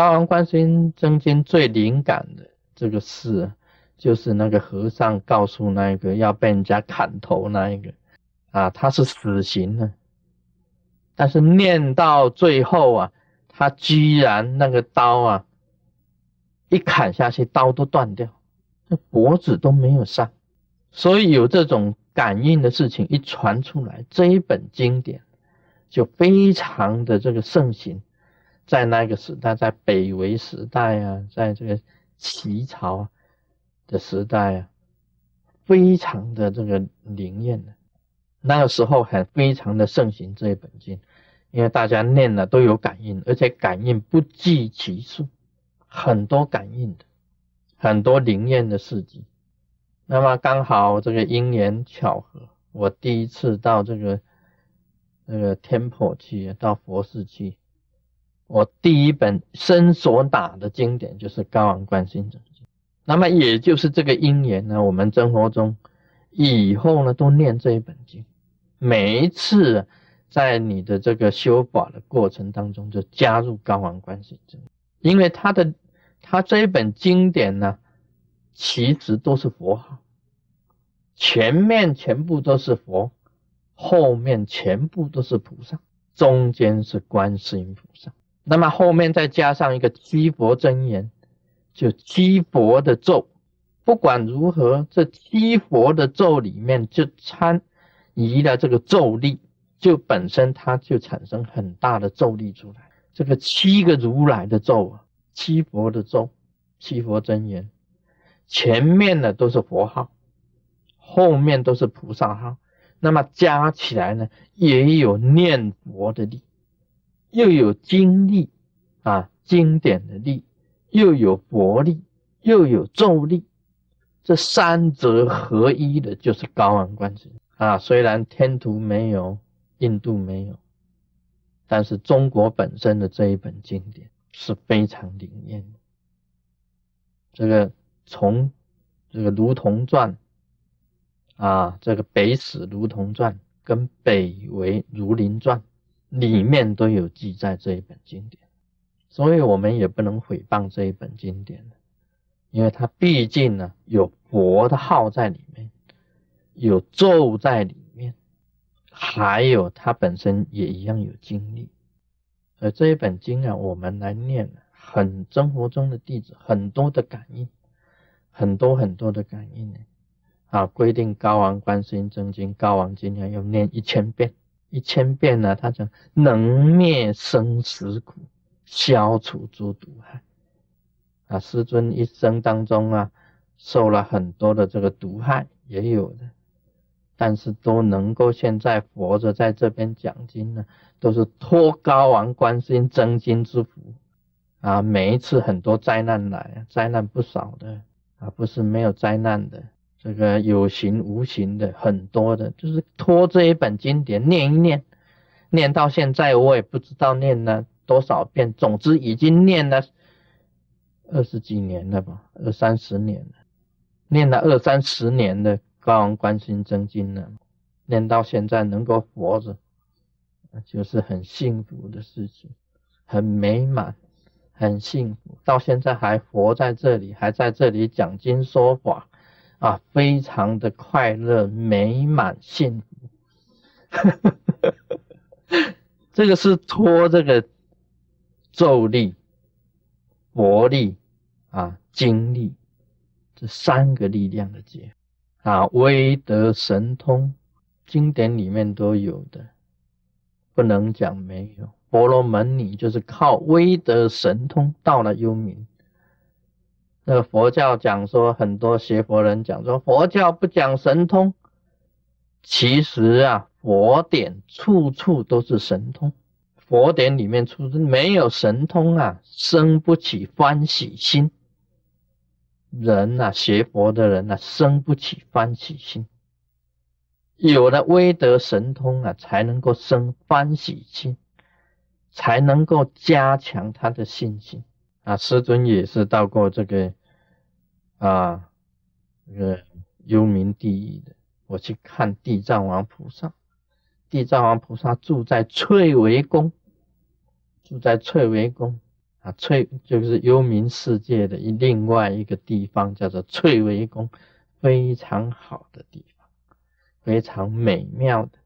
大王观世音真经最灵感的这个事，就是那个和尚告诉那个要被人家砍头那一个，啊，他是死刑的，但是念到最后啊，他居然那个刀啊，一砍下去，刀都断掉，这脖子都没有伤，所以有这种感应的事情一传出来，这一本经典就非常的这个盛行。在那个时代，在北魏时代啊，在这个齐朝的时代啊，非常的这个灵验的。那个时候很非常的盛行这一本经，因为大家念了都有感应，而且感应不计其数，很多感应的，很多灵验的事迹。那么刚好这个因缘巧合，我第一次到这个那个天婆去，到佛寺去。我第一本身所打的经典就是《高昂观心经》，那么也就是这个因缘呢，我们生活中以后呢都念这一本经，每一次在你的这个修法的过程当中就加入《高昂观心经》，因为它的它这一本经典呢，其实都是佛号，前面全部都是佛，后面全部都是菩萨，中间是观世音菩萨。那么后面再加上一个七佛真言，就七佛的咒。不管如何，这七佛的咒里面就参移了这个咒力，就本身它就产生很大的咒力出来。这个七个如来的咒啊，七佛的咒，七佛真言，前面的都是佛号，后面都是菩萨号。那么加起来呢，也有念佛的力。又有经力啊，经典的力，又有佛力，又有咒力，这三者合一的，就是高昂观世啊。虽然天图没有，印度没有，但是中国本身的这一本经典是非常灵验的。这个从这个《如同传》啊，这个《北史如同传》跟《北为儒林传》。里面都有记载这一本经典，所以我们也不能毁谤这一本经典因为它毕竟呢有佛的号在里面，有咒在里面，还有它本身也一样有经历。而这一本经啊，我们来念，很生活中的弟子很多的感应，很多很多的感应呢。啊，规定高王观世音真经，高王经要念一千遍。一千遍呢，他讲能灭生死苦，消除诸毒害。啊，师尊一生当中啊，受了很多的这个毒害，也有的，但是都能够现在活着在这边讲经呢，都是托高王观世音真经之福。啊，每一次很多灾难来，灾难不少的，啊，不是没有灾难的。这个有形无形的很多的，就是托这一本经典念一念，念到现在我也不知道念了多少遍，总之已经念了二十几年了吧，二三十年了，念了二三十年的高王观心真经了，念到现在能够活着，就是很幸福的事情，很美满，很幸福，到现在还活在这里，还在这里讲经说法。啊，非常的快乐、美满、幸福。这个是托这个咒力、佛力啊、精力这三个力量的结啊，威德神通，经典里面都有的，不能讲没有。婆罗门女就是靠威德神通到了幽冥。那佛教讲说，很多学佛人讲说，佛教不讲神通。其实啊，佛典处处都是神通。佛典里面出没有神通啊，生不起欢喜心。人呐，学佛的人呐，生不起欢喜心。有了威德神通啊，才能够生欢喜心，才能够加强他的信心。啊，师尊也是到过这个啊，这个幽冥地狱的。我去看地藏王菩萨，地藏王菩萨住在翠微宫，住在翠微宫啊，翠就是幽冥世界的一另外一个地方，叫做翠微宫，非常好的地方，非常美妙的。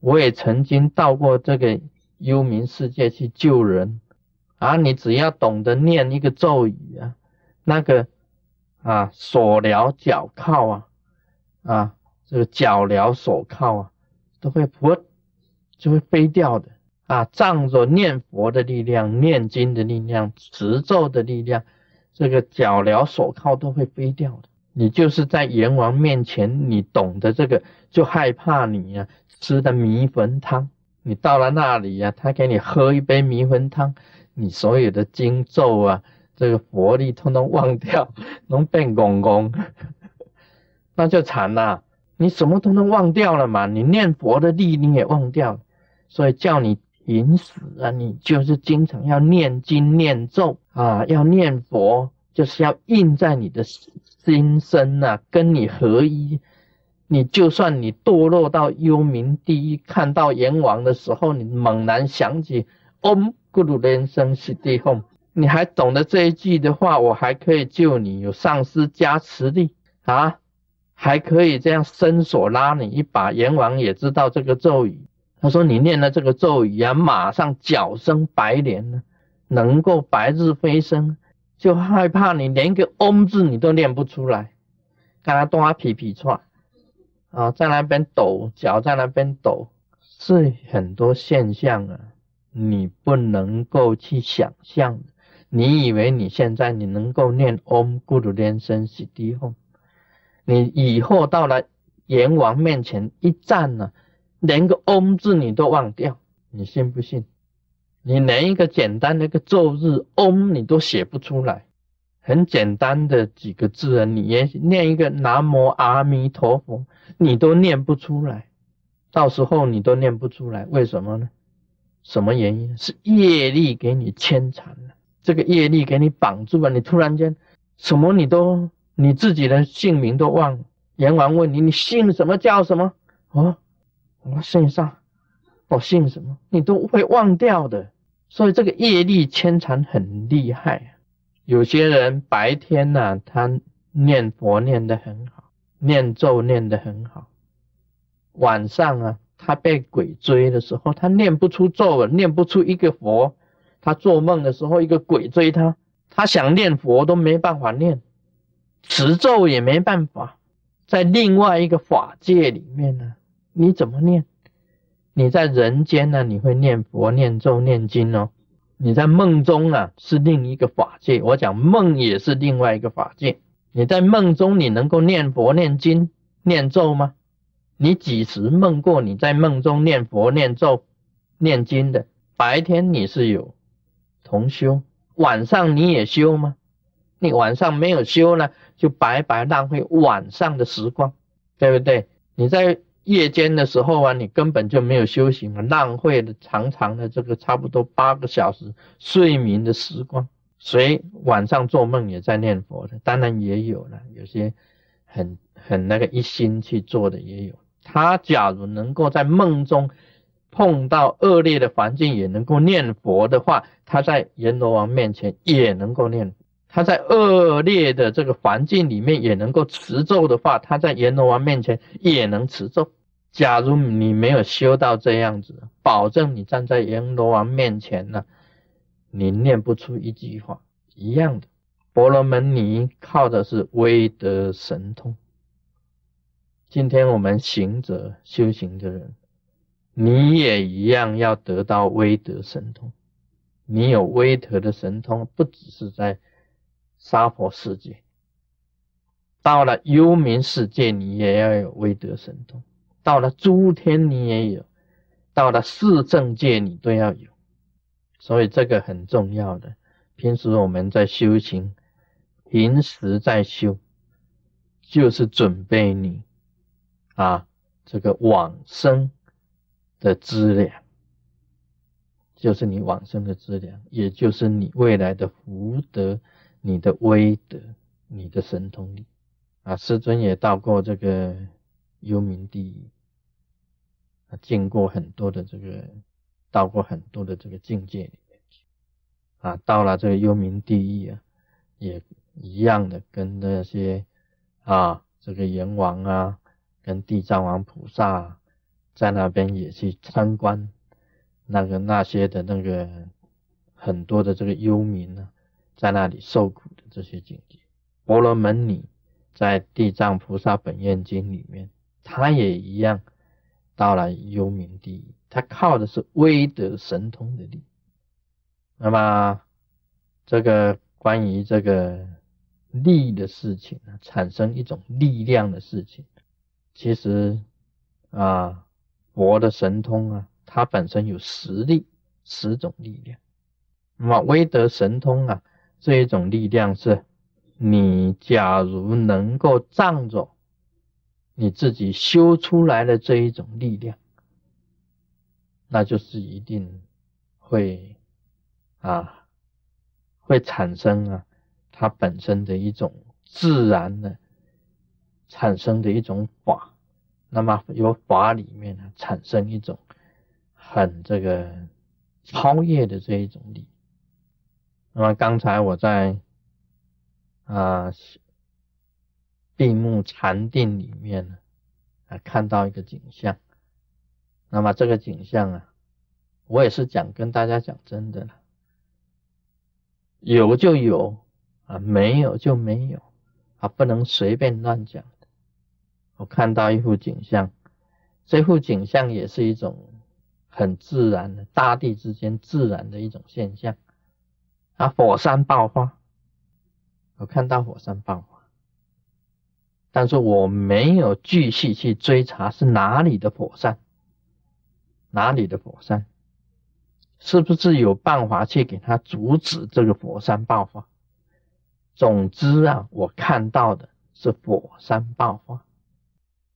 我也曾经到过这个幽冥世界去救人啊！你只要懂得念一个咒语啊，那个啊手镣脚铐啊，啊这个脚镣手铐啊，都会扑就会飞掉的啊！仗着念佛的力量、念经的力量、持咒的力量，这个脚镣手铐都会飞掉的。你就是在阎王面前，你懂得这个，就害怕你呀。吃的迷魂汤，你到了那里呀，他给你喝一杯迷魂汤，你所有的经咒啊，这个佛力通通忘掉，能变公公，那就惨了。你什么通通忘掉了嘛？你念佛的力你也忘掉了，所以叫你停死啊！你就是经常要念经念咒啊，要念佛，就是要印在你的心身呐，跟你合一。你就算你堕落到幽冥地狱，看到阎王的时候，你猛然想起 Om Guru 连声是地吽，你还懂得这一句的话，我还可以救你，有上师加持力啊，还可以这样伸手拉你一把。阎王也知道这个咒语，他说你念了这个咒语啊，马上脚生白莲呢，能够白日飞升，就害怕你连个嗡字你都念不出来，看他动他皮皮串。啊，在那边抖脚，在那边抖，是很多现象啊，你不能够去想象。你以为你现在你能够念 Om Guru 连声悉地吽，你以后到了阎王面前一站呢，连个 Om 字你都忘掉，你信不信？你连一个简单的一个咒日 Om 你都写不出来，很简单的几个字啊，你也念一个南无阿弥陀佛。你都念不出来，到时候你都念不出来，为什么呢？什么原因？是业力给你牵缠了，这个业力给你绑住了，你突然间什么你都你自己的姓名都忘了。阎王问你，你姓什么叫什么？哦，我姓啥，我姓什么？你都会忘掉的。所以这个业力牵缠很厉害。有些人白天呢，他念佛念得很好。念咒念得很好，晚上啊，他被鬼追的时候，他念不出咒了，念不出一个佛。他做梦的时候，一个鬼追他，他想念佛都没办法念，持咒也没办法。在另外一个法界里面呢，你怎么念？你在人间呢，你会念佛、念咒、念经哦。你在梦中啊，是另一个法界。我讲梦也是另外一个法界。你在梦中，你能够念佛、念经、念咒吗？你几时梦过你在梦中念佛、念咒、念经的？白天你是有同修，晚上你也修吗？你晚上没有修呢，就白白浪费晚上的时光，对不对？你在夜间的时候啊，你根本就没有修行嘛，浪费了长长的这个差不多八个小时睡眠的时光。谁晚上做梦也在念佛的？当然也有了，有些很很那个一心去做的也有。他假如能够在梦中碰到恶劣的环境也能够念佛的话，他在阎罗王面前也能够念；他在恶劣的这个环境里面也能够持咒的话，他在阎罗王面前也能持咒。假如你没有修到这样子，保证你站在阎罗王面前呢。你念不出一句话，一样的。婆罗门尼靠的是威德神通。今天我们行者修行的人，你也一样要得到威德神通。你有威德的神通，不只是在娑婆世界，到了幽冥世界，你也要有威德神通；到了诸天，你也有；到了四正界，你都要有。所以这个很重要的，平时我们在修行，平时在修，就是准备你啊这个往生的资粮，就是你往生的资粮，也就是你未来的福德、你的威德、你的神通力啊。师尊也到过这个幽冥地狱，啊，见过很多的这个。到过很多的这个境界里面去，啊，到了这个幽冥地狱啊，也一样的跟那些啊，这个阎王啊，跟地藏王菩萨在那边也去参观那个那些的那个很多的这个幽冥呢，在那里受苦的这些境界。婆罗门女在《地藏菩萨本愿经》里面，他也一样到了幽冥地狱，他靠的是威德神通的力。那么，这个关于这个力的事情呢，产生一种力量的事情，其实啊，佛的神通啊，它本身有十力，十种力量。那么，威德神通啊，这一种力量是，你假如能够仗着你自己修出来的这一种力量，那就是一定会。啊，会产生啊，它本身的一种自然的产生的一种法，那么由法里面呢产生一种很这个超越的这一种力。那么刚才我在啊闭目禅定里面呢啊看到一个景象，那么这个景象啊，我也是讲跟大家讲真的了。有就有啊，没有就没有啊，不能随便乱讲。我看到一幅景象，这幅景象也是一种很自然的，大地之间自然的一种现象啊，火山爆发。我看到火山爆发，但是我没有继续去追查是哪里的火山，哪里的火山。是不是有办法去给它阻止这个火山爆发？总之啊，我看到的是火山爆发。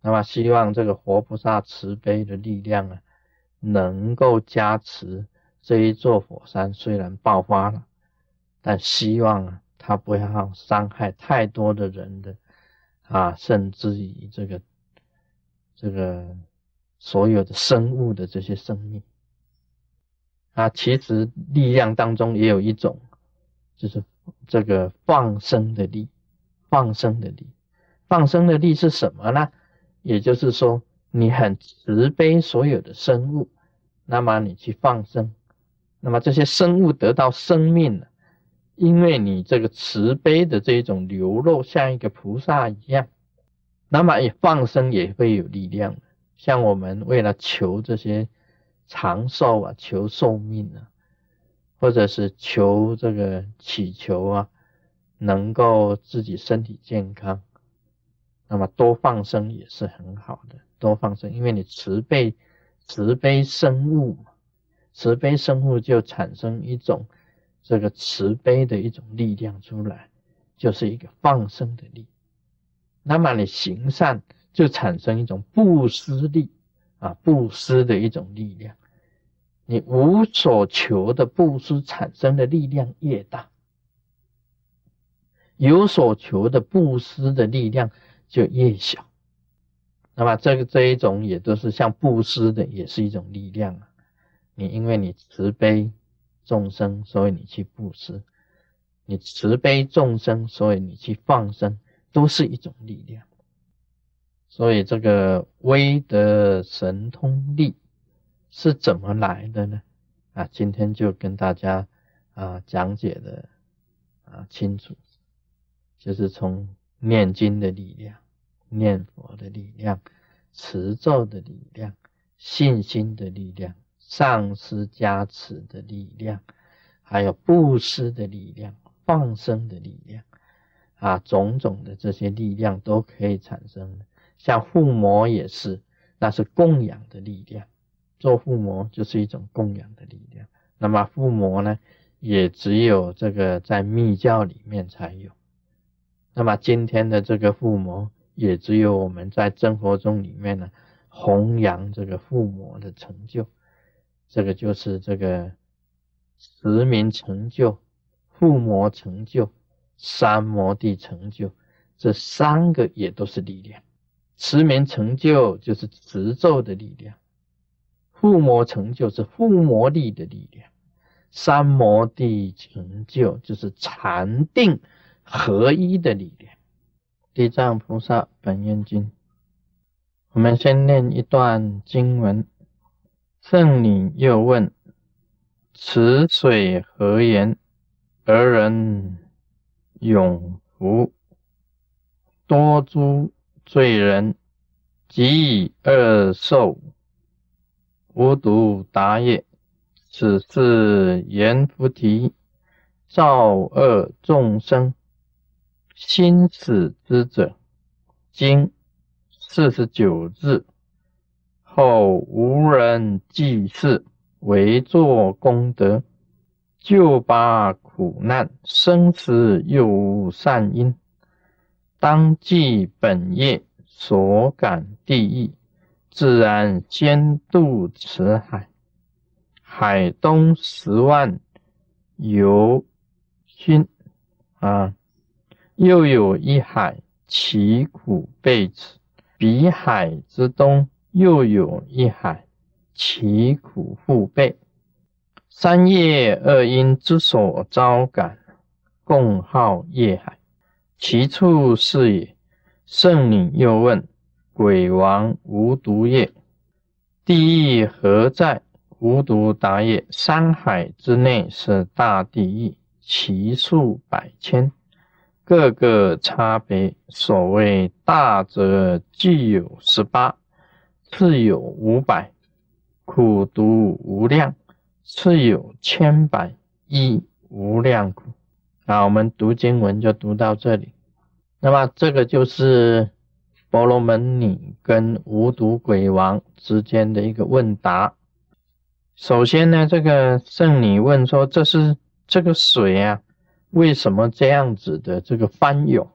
那么希望这个活菩萨慈悲的力量啊，能够加持这一座火山。虽然爆发了，但希望啊，它不要伤害太多的人的啊，甚至于这个这个所有的生物的这些生命。啊，其实力量当中也有一种，就是这个放生的力，放生的力，放生的力是什么呢？也就是说，你很慈悲所有的生物，那么你去放生，那么这些生物得到生命了，因为你这个慈悲的这种流露，像一个菩萨一样，那么也放生也会有力量的。像我们为了求这些。长寿啊，求寿命啊，或者是求这个祈求啊，能够自己身体健康，那么多放生也是很好的。多放生，因为你慈悲慈悲生物，慈悲生物就产生一种这个慈悲的一种力量出来，就是一个放生的力。那么你行善就产生一种布施力。啊，布施的一种力量，你无所求的布施产生的力量越大，有所求的布施的力量就越小。那么这个这一种也都是像布施的，也是一种力量啊。你因为你慈悲众生，所以你去布施；你慈悲众生，所以你去放生，都是一种力量。所以这个威德神通力是怎么来的呢？啊，今天就跟大家啊讲解的啊清楚，就是从念经的力量、念佛的力量、持咒的力量、信心的力量、上师加持的力量，还有布施的力量、放生的力量啊，种种的这些力量都可以产生。像附魔也是，那是供养的力量。做附魔就是一种供养的力量。那么附魔呢，也只有这个在密教里面才有。那么今天的这个附魔，也只有我们在生活中里面呢，弘扬这个附魔的成就。这个就是这个持名成就、附魔成就、三摩地成就，这三个也都是力量。持名成就就是持咒的力量，附魔成就是附魔力的力量，三摩地成就，就是禅定合一的力量。地藏菩萨本愿经，我们先念一段经文。圣女又问：此水何言？而人永福，多诸罪人，即以恶受。无独答也。此是言菩提造恶众生心死之者，经四十九日后，无人济世，为作功德，救拔苦难，生死又无善因，当记本业所感地狱，自然先渡此海。海东十万由心啊，又有一海，其苦备此；彼海之东又有一海，其苦复备。三业二因之所招感，共号业海。其处是也。圣女又问：鬼王无毒业，地狱何在？无毒答也：山海之内是大地狱，其数百千，各个差别。所谓大者具有十八，次有五百，苦毒无量，次有千百，亿无量苦。好，我们读经文就读到这里。那么这个就是婆罗门女跟无毒鬼王之间的一个问答。首先呢，这个圣女问说：“这是这个水啊，为什么这样子的这个翻涌？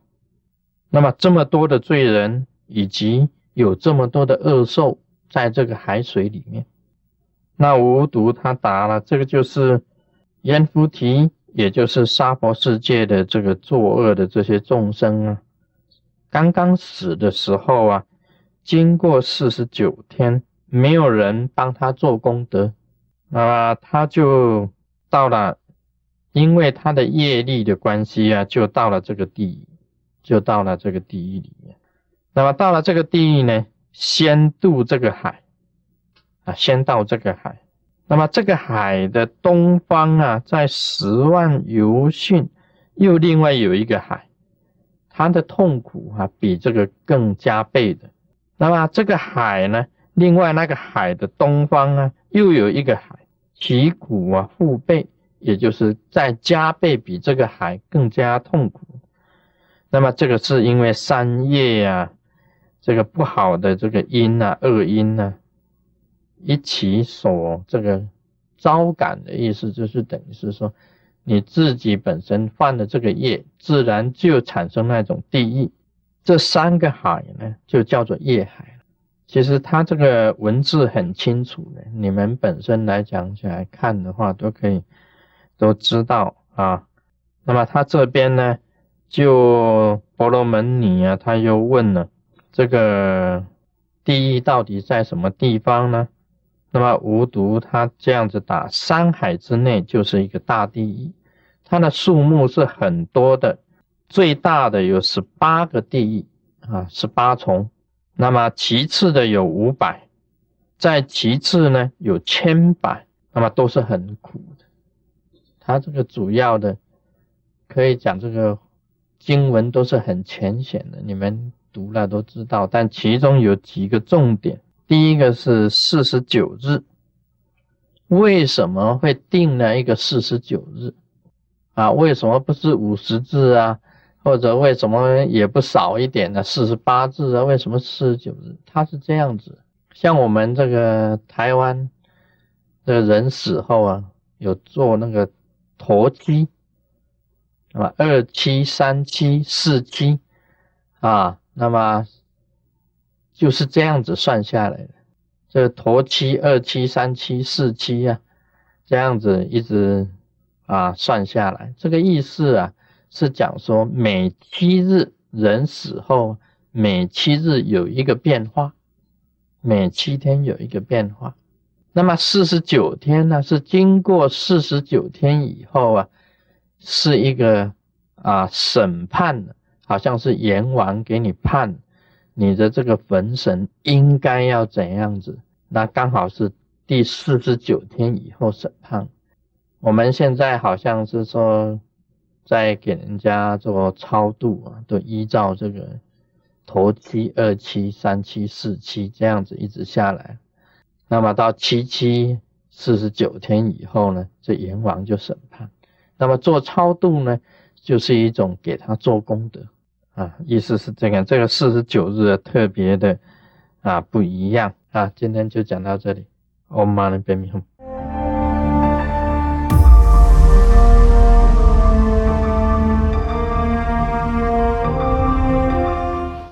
那么这么多的罪人，以及有这么多的恶兽在这个海水里面？”那无毒他答了：“这个就是阎浮提，也就是娑婆世界的这个作恶的这些众生啊，刚刚死的时候啊，经过四十九天，没有人帮他做功德。”那么他就到了，因为他的业力的关系啊，就到了这个地狱，就到了这个地狱里面。那么到了这个地狱呢，先渡这个海啊，先到这个海。那么这个海的东方啊，在十万游训，又另外有一个海，它的痛苦啊，比这个更加倍的。那么这个海呢，另外那个海的东方啊，又有一个海。其苦啊，腹背，也就是再加倍，比这个海更加痛苦。那么这个是因为三业呀，这个不好的这个因啊，恶因呢，一起所这个招感的意思，就是等于是说，你自己本身犯的这个业，自然就产生那种地狱。这三个海呢，就叫做业海。其实他这个文字很清楚的，你们本身来讲起来看的话，都可以都知道啊。那么他这边呢，就婆罗门女啊，他又问了这个地狱到底在什么地方呢？那么无独他这样子打，山海之内就是一个大地狱，它的数目是很多的，最大的有十八个地狱啊，十八重。那么其次的有五百，再其次呢有千百，那么都是很苦的。它这个主要的可以讲这个经文都是很浅显的，你们读了都知道。但其中有几个重点，第一个是四十九日，为什么会定了一个四十九日啊？为什么不是五十字啊？或者为什么也不少一点呢？四十八字啊，为什么四十九日？他是这样子，像我们这个台湾的人死后啊，有做那个陀七啊，二七、三七、四七啊，那么就是这样子算下来的。这陀七、二七、三七、四七啊，这样子一直啊算下来，这个意思啊。是讲说每七日人死后，每七日有一个变化，每七天有一个变化。那么四十九天呢，是经过四十九天以后啊，是一个啊审判，好像是阎王给你判，你的这个坟神应该要怎样子？那刚好是第四十九天以后审判。我们现在好像是说，在给人家做超度啊，都依照这个头七、二七、三七、四七这样子一直下来。那么到七七四十九天以后呢，这阎王就审判。那么做超度呢，就是一种给他做功德啊，意思是这个。这个四十九日特别的啊不一样啊。今天就讲到这里，Om Mani Padme Hum。